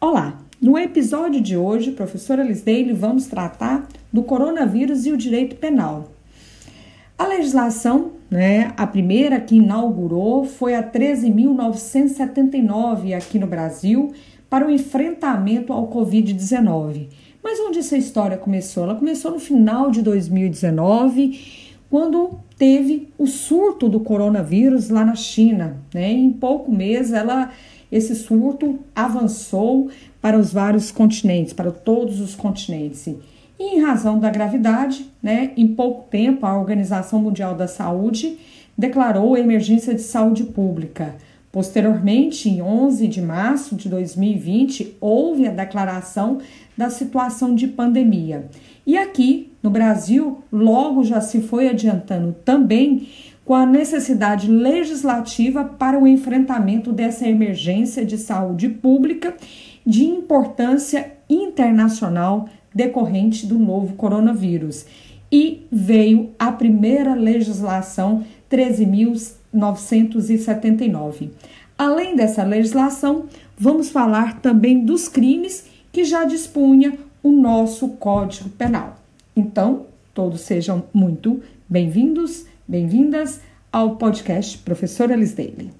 Olá! No episódio de hoje, professora Lisdeile, vamos tratar do coronavírus e o direito penal. A legislação, né, a primeira que inaugurou foi a 13.979 aqui no Brasil para o enfrentamento ao Covid-19. Mas onde essa história começou? Ela começou no final de 2019, quando teve o surto do coronavírus lá na China. Né? Em pouco mês, ela esse surto avançou para os vários continentes, para todos os continentes. E em razão da gravidade, né, em pouco tempo, a Organização Mundial da Saúde declarou a emergência de saúde pública. Posteriormente, em 11 de março de 2020, houve a declaração da situação de pandemia. E aqui no Brasil, logo já se foi adiantando também com a necessidade legislativa para o enfrentamento dessa emergência de saúde pública de importância internacional decorrente do novo coronavírus. E veio a primeira legislação 13.979. Além dessa legislação, vamos falar também dos crimes que já dispunha o nosso Código Penal. Então, todos sejam muito bem-vindos Bem-vindas ao podcast Professora Lisdale.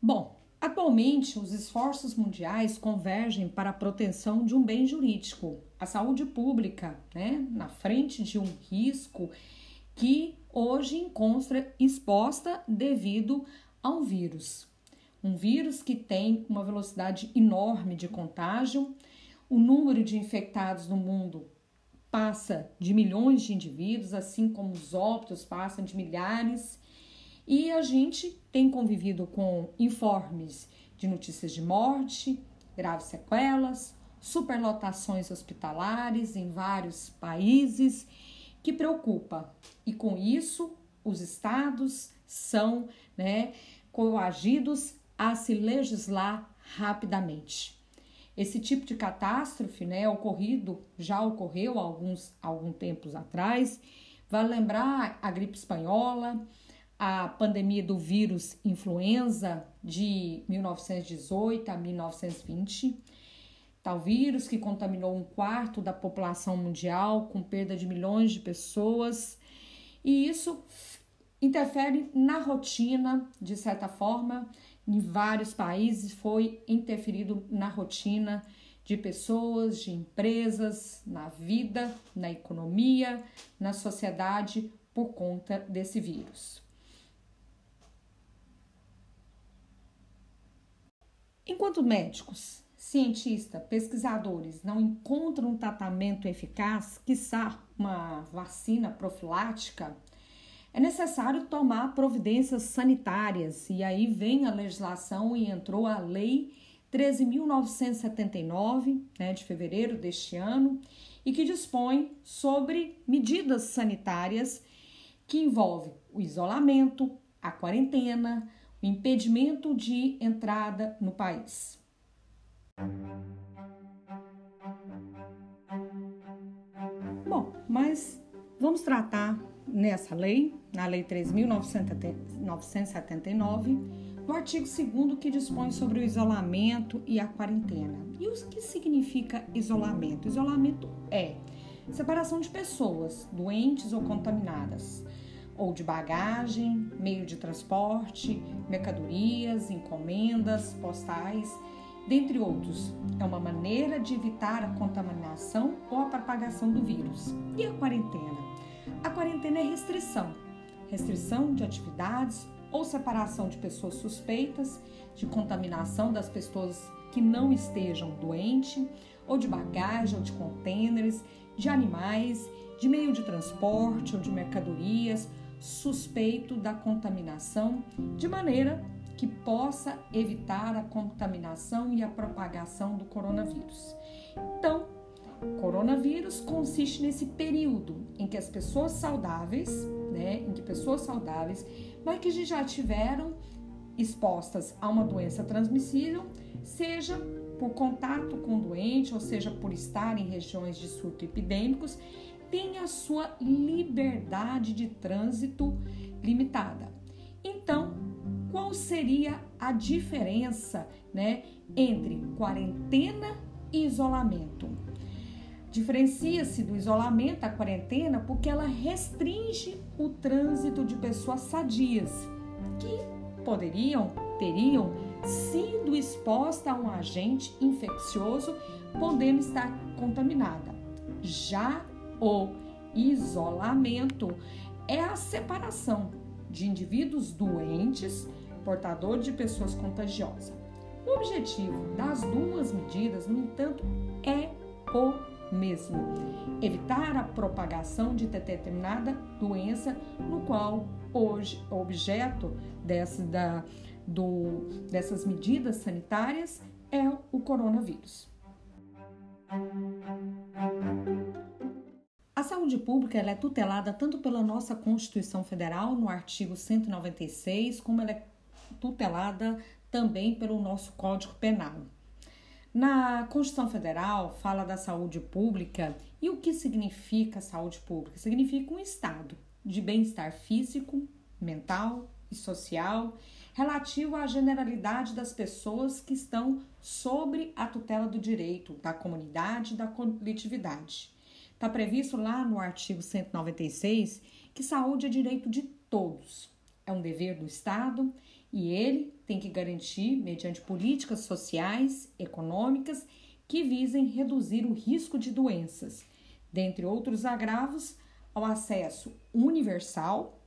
Bom, atualmente os esforços mundiais convergem para a proteção de um bem jurídico, a saúde pública, né, na frente de um risco que hoje encontra exposta devido a um vírus. Um vírus que tem uma velocidade enorme de contágio, o número de infectados no mundo passa de milhões de indivíduos, assim como os óbitos passam de milhares, e a gente tem convivido com informes de notícias de morte, graves sequelas, superlotações hospitalares em vários países que preocupa. E com isso, os estados são né, coagidos a se legislar rapidamente. Esse tipo de catástrofe, né, ocorrido, já ocorreu alguns algum tempos atrás. Vale lembrar a gripe espanhola, a pandemia do vírus influenza de 1918 a 1920 tal vírus que contaminou um quarto da população mundial, com perda de milhões de pessoas, e isso interfere na rotina, de certa forma, em vários países foi interferido na rotina de pessoas, de empresas, na vida, na economia, na sociedade por conta desse vírus. Enquanto médicos cientistas, pesquisadores não encontram um tratamento eficaz, quiçá uma vacina profilática, é necessário tomar providências sanitárias. E aí vem a legislação e entrou a Lei 13.979, né, de fevereiro deste ano, e que dispõe sobre medidas sanitárias que envolvem o isolamento, a quarentena, o impedimento de entrada no país. Bom, mas vamos tratar nessa lei, na Lei 3.979, do artigo 2 que dispõe sobre o isolamento e a quarentena. E o que significa isolamento? Isolamento é separação de pessoas doentes ou contaminadas, ou de bagagem, meio de transporte, mercadorias, encomendas, postais dentre outros. É uma maneira de evitar a contaminação ou a propagação do vírus. E a quarentena? A quarentena é restrição restrição de atividades ou separação de pessoas suspeitas de contaminação das pessoas que não estejam doentes, ou de bagagem ou de contêineres, de animais, de meio de transporte ou de mercadorias suspeito da contaminação, de maneira que possa evitar a contaminação e a propagação do coronavírus. Então, coronavírus consiste nesse período em que as pessoas saudáveis, né, em que pessoas saudáveis, mas que já tiveram expostas a uma doença transmissível, seja por contato com o doente, ou seja, por estar em regiões de surto epidêmicos, tem a sua liberdade de trânsito limitada. Então, qual seria a diferença, né, entre quarentena e isolamento? Diferencia-se do isolamento a quarentena porque ela restringe o trânsito de pessoas sadias que poderiam, teriam sido exposta a um agente infeccioso, podendo estar contaminada. Já o isolamento é a separação de indivíduos doentes, portadores de pessoas contagiosas. O objetivo das duas medidas, no entanto, é o mesmo: evitar a propagação de determinada doença, no qual hoje o objeto dessa, da, do, dessas medidas sanitárias é o coronavírus. A saúde pública é tutelada tanto pela nossa Constituição Federal, no artigo 196, como ela é tutelada também pelo nosso Código Penal. Na Constituição Federal fala da saúde pública e o que significa saúde pública? Significa um estado de bem-estar físico, mental e social relativo à generalidade das pessoas que estão sobre a tutela do direito da comunidade e da coletividade. Está previsto lá no artigo 196 que saúde é direito de todos. É um dever do Estado e ele tem que garantir, mediante políticas sociais, econômicas, que visem reduzir o risco de doenças, dentre outros agravos, ao acesso universal,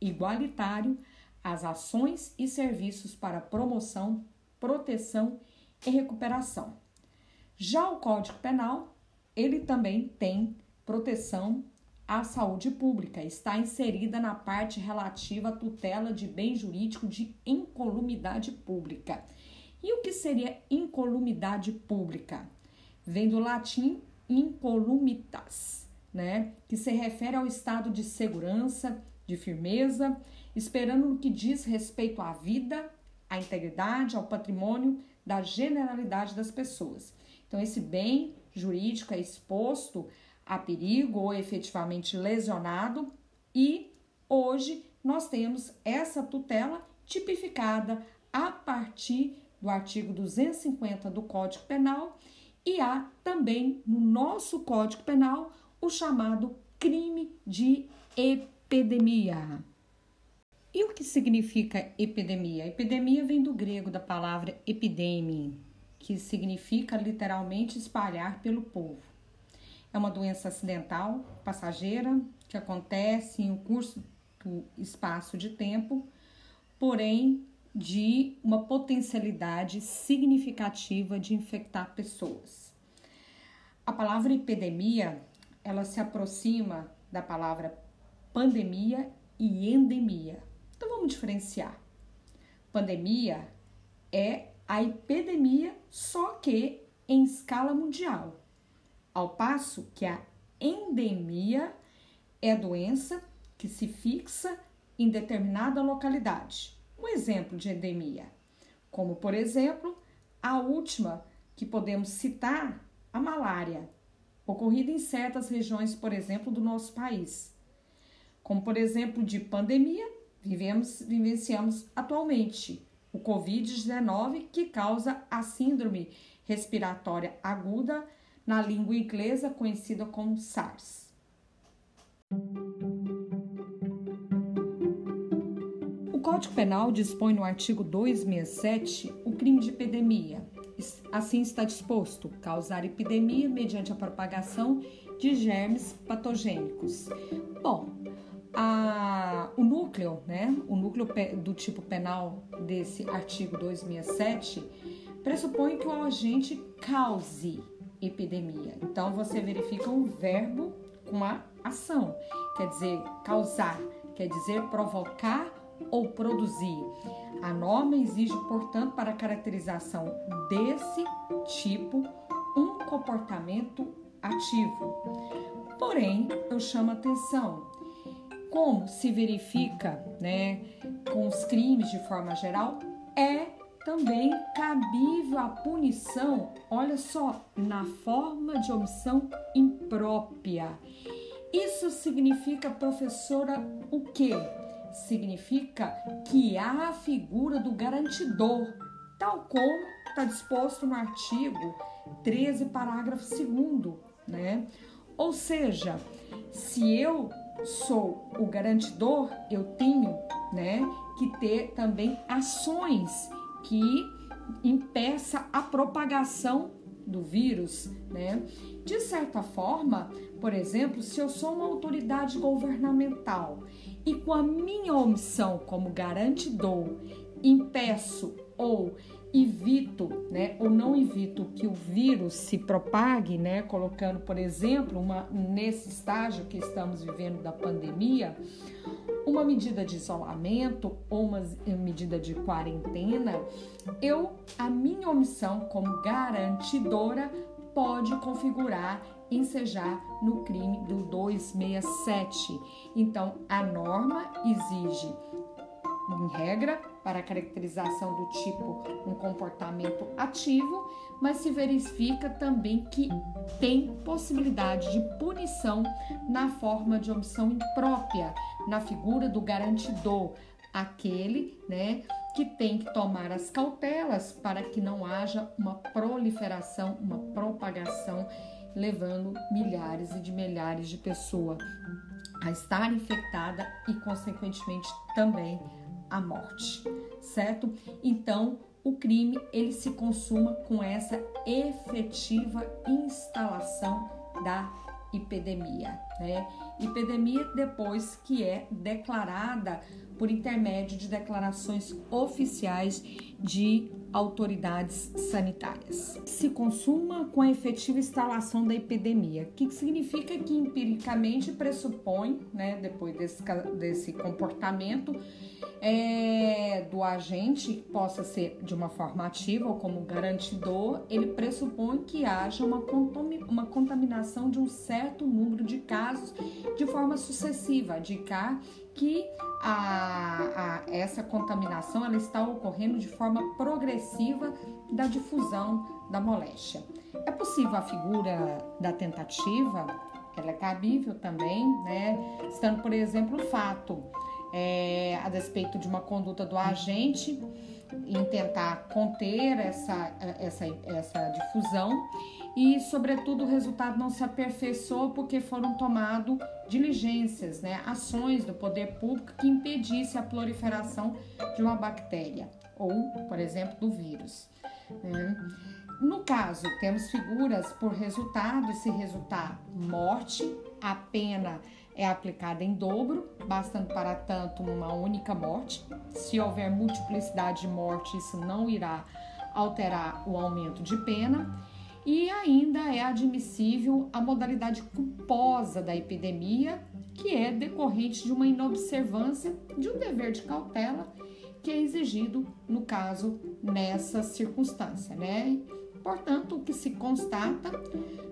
igualitário, às ações e serviços para promoção, proteção e recuperação. Já o Código Penal, ele também tem proteção a saúde pública está inserida na parte relativa à tutela de bem jurídico de incolumidade pública. E o que seria incolumidade pública? Vem do latim incolumitas, né? Que se refere ao estado de segurança, de firmeza, esperando no que diz respeito à vida, à integridade, ao patrimônio da generalidade das pessoas. Então, esse bem jurídico é exposto a perigo ou efetivamente lesionado, e hoje nós temos essa tutela tipificada a partir do artigo 250 do Código Penal e há também no nosso Código Penal o chamado crime de epidemia. E o que significa epidemia? Epidemia vem do grego da palavra epidemia, que significa literalmente espalhar pelo povo. É uma doença acidental, passageira, que acontece em um curso do espaço de tempo, porém de uma potencialidade significativa de infectar pessoas. A palavra epidemia, ela se aproxima da palavra pandemia e endemia. Então vamos diferenciar. Pandemia é a epidemia, só que em escala mundial ao passo que a endemia é doença que se fixa em determinada localidade. Um exemplo de endemia, como por exemplo, a última que podemos citar, a malária, ocorrida em certas regiões, por exemplo, do nosso país. Como por exemplo, de pandemia, vivemos, vivenciamos atualmente o COVID-19, que causa a síndrome respiratória aguda na língua inglesa conhecida como SARS. O Código Penal dispõe no artigo 267 o crime de epidemia. Assim está disposto: causar epidemia mediante a propagação de germes patogênicos. Bom, a, o núcleo, né, o núcleo do tipo penal desse artigo 267 pressupõe que o agente cause epidemia. Então você verifica um verbo com a ação, quer dizer, causar, quer dizer, provocar ou produzir. A norma exige, portanto, para a caracterização desse tipo, um comportamento ativo. Porém, eu chamo atenção. Como se verifica, né, com os crimes de forma geral, é também cabível a punição, olha só, na forma de omissão imprópria. Isso significa, professora, o quê? Significa que há a figura do garantidor, tal como está disposto no artigo 13, parágrafo 2, né? Ou seja, se eu sou o garantidor, eu tenho, né, que ter também ações que impeça a propagação do vírus, né? De certa forma, por exemplo, se eu sou uma autoridade governamental e com a minha omissão como garantidor impeço ou evito, né, ou não evito que o vírus se propague, né, colocando, por exemplo, uma nesse estágio que estamos vivendo da pandemia, uma medida de isolamento ou uma medida de quarentena, eu a minha omissão como garantidora pode configurar ensejar no crime do 267. Então, a norma exige em regra, para a caracterização do tipo um comportamento ativo, mas se verifica também que tem possibilidade de punição na forma de omissão imprópria, na figura do garantidor, aquele, né, que tem que tomar as cautelas para que não haja uma proliferação, uma propagação, levando milhares e de milhares de pessoas a estar infectada e, consequentemente, também a morte, certo? Então, o crime ele se consuma com essa efetiva instalação da epidemia, né? Epidemia depois que é declarada por intermédio de declarações oficiais de autoridades sanitárias. Se consuma com a efetiva instalação da epidemia, que significa que empiricamente pressupõe, né, depois desse, desse comportamento é, do agente, possa ser de uma forma ativa ou como garantidor, ele pressupõe que haja uma, uma contaminação de um certo número de casos de forma sucessiva, indicar que a, a, essa contaminação ela está ocorrendo de forma progressiva da difusão da moléstia. É possível a figura da tentativa, ela é cabível também, né? Estando, por exemplo, o fato, é, a despeito de uma conduta do agente em tentar conter essa, essa, essa difusão e, sobretudo, o resultado não se aperfeiçoou porque foram tomadas diligências, né, ações do poder público que impedisse a proliferação de uma bactéria ou, por exemplo, do vírus. Né? No caso, temos figuras por resultado, se resultar morte, a pena é aplicada em dobro, bastando para tanto uma única morte. Se houver multiplicidade de morte, isso não irá alterar o aumento de pena e ainda é admissível a modalidade culposa da epidemia, que é decorrente de uma inobservância de um dever de cautela que é exigido no caso nessa circunstância, né? Portanto, o que se constata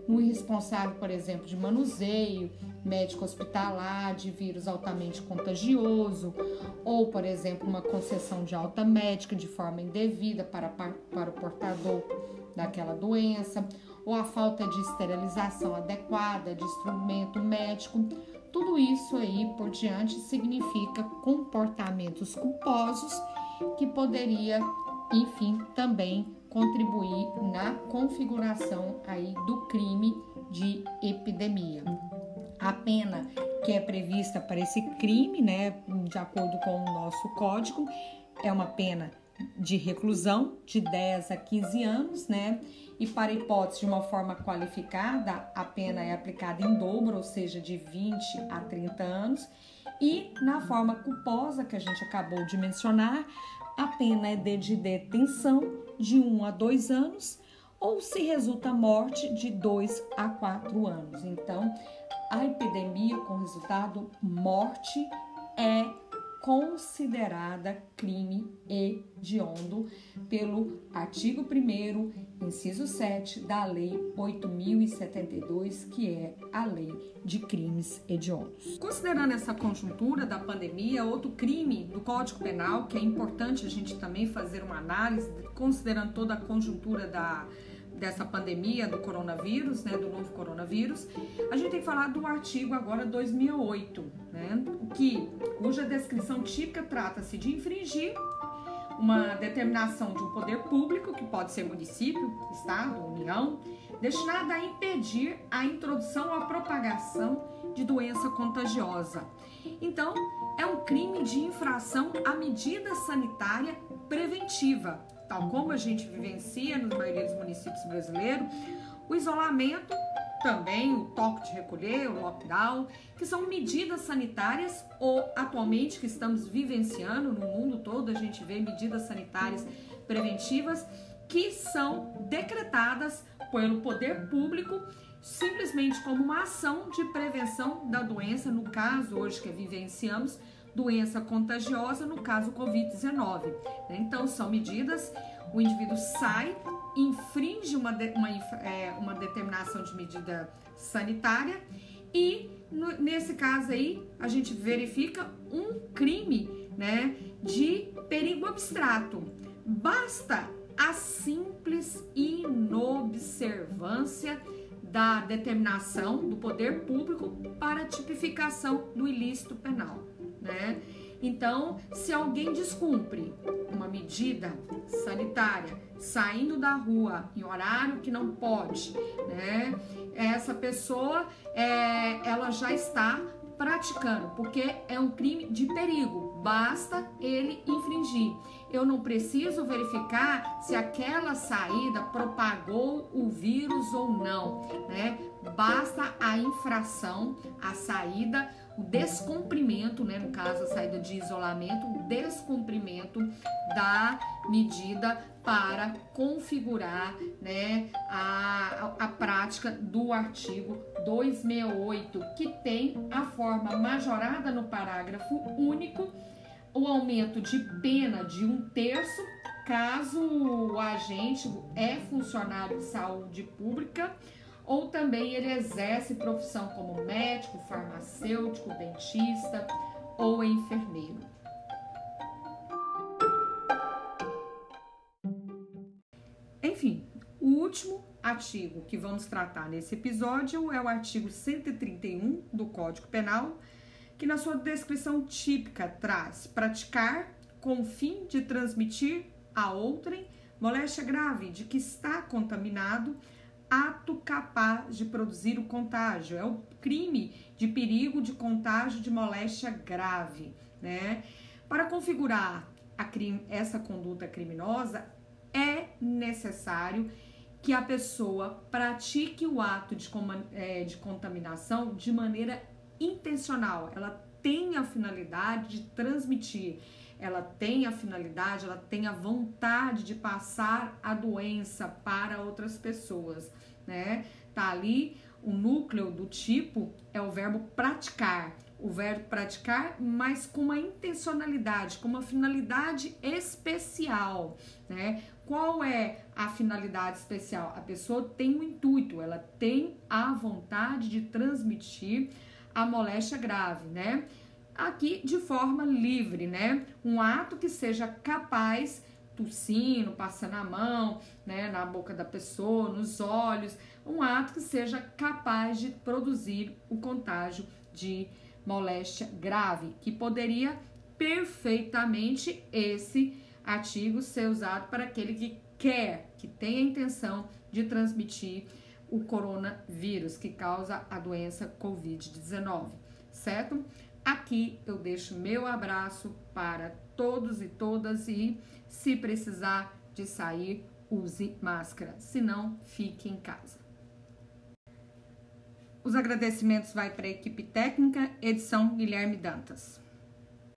no irresponsável, por exemplo, de manuseio médico hospitalar de vírus altamente contagioso, ou, por exemplo, uma concessão de alta médica de forma indevida para, para o portador daquela doença, ou a falta de esterilização adequada de instrumento médico. Tudo isso aí por diante significa comportamentos culposos que poderia, enfim, também contribuir na configuração aí do crime de epidemia. A pena que é prevista para esse crime, né, de acordo com o nosso código, é uma pena de reclusão de 10 a 15 anos, né? E para hipótese de uma forma qualificada, a pena é aplicada em dobro, ou seja, de 20 a 30 anos. E na forma culposa que a gente acabou de mencionar, a pena é de detenção de 1 a 2 anos, ou se resulta morte de 2 a 4 anos. Então, a epidemia com resultado morte é considerada crime hediondo pelo artigo 1 inciso 7 da Lei 8072, que é a Lei de Crimes Hediondos. Considerando essa conjuntura da pandemia, outro crime do Código Penal, que é importante a gente também fazer uma análise, considerando toda a conjuntura da dessa pandemia do coronavírus, né, do novo coronavírus, a gente tem que falar do artigo agora 2008, né, que cuja descrição típica trata-se de infringir uma determinação de um poder público, que pode ser município, estado, união, destinada a impedir a introdução ou a propagação de doença contagiosa. Então, é um crime de infração à medida sanitária preventiva, tal como a gente vivencia na maioria dos municípios brasileiros, o isolamento também o toque de recolher, o lockdown, que são medidas sanitárias ou atualmente que estamos vivenciando no mundo todo, a gente vê medidas sanitárias preventivas que são decretadas pelo poder público simplesmente como uma ação de prevenção da doença, no caso hoje que vivenciamos, doença contagiosa, no caso Covid-19. Né? Então, são medidas, o indivíduo sai infringe uma, de, uma, é, uma determinação de medida sanitária e no, nesse caso aí a gente verifica um crime né, de perigo abstrato. Basta a simples inobservância da determinação do poder público para a tipificação do ilícito penal, né? Então, se alguém descumpre uma medida sanitária, saindo da rua em horário que não pode, né? Essa pessoa, é, ela já está praticando, porque é um crime de perigo. Basta ele infringir. Eu não preciso verificar se aquela saída propagou o vírus ou não, né? Basta a infração, a saída o descumprimento, né, no caso a saída de isolamento, o descumprimento da medida para configurar né, a, a, prática do artigo 268, que tem a forma majorada no parágrafo único, o aumento de pena de um terço, caso o agente é funcionário de saúde pública ou também ele exerce profissão como médico, farmacêutico, dentista ou enfermeiro. Enfim, o último artigo que vamos tratar nesse episódio é o artigo 131 do Código Penal, que na sua descrição típica traz praticar com o fim de transmitir a outrem moléstia grave de que está contaminado ato capaz de produzir o contágio, é o crime de perigo de contágio de moléstia grave, né? Para configurar crime, essa conduta criminosa, é necessário que a pessoa pratique o ato de, é, de contaminação de maneira intencional. Ela tem a finalidade de transmitir, ela tem a finalidade, ela tem a vontade de passar a doença para outras pessoas né? Tá ali o núcleo do tipo é o verbo praticar. O verbo praticar, mas com uma intencionalidade, com uma finalidade especial, né? Qual é a finalidade especial? A pessoa tem um intuito, ela tem a vontade de transmitir a moléstia grave, né? Aqui de forma livre, né? Um ato que seja capaz tossindo, passando a mão, né, na boca da pessoa, nos olhos, um ato que seja capaz de produzir o contágio de moléstia grave, que poderia perfeitamente esse artigo ser usado para aquele que quer, que tem a intenção de transmitir o coronavírus que causa a doença COVID-19, certo? Aqui eu deixo meu abraço para todos e todas e se precisar de sair, use máscara, se não, fique em casa. Os agradecimentos vai para a equipe técnica, edição Guilherme Dantas.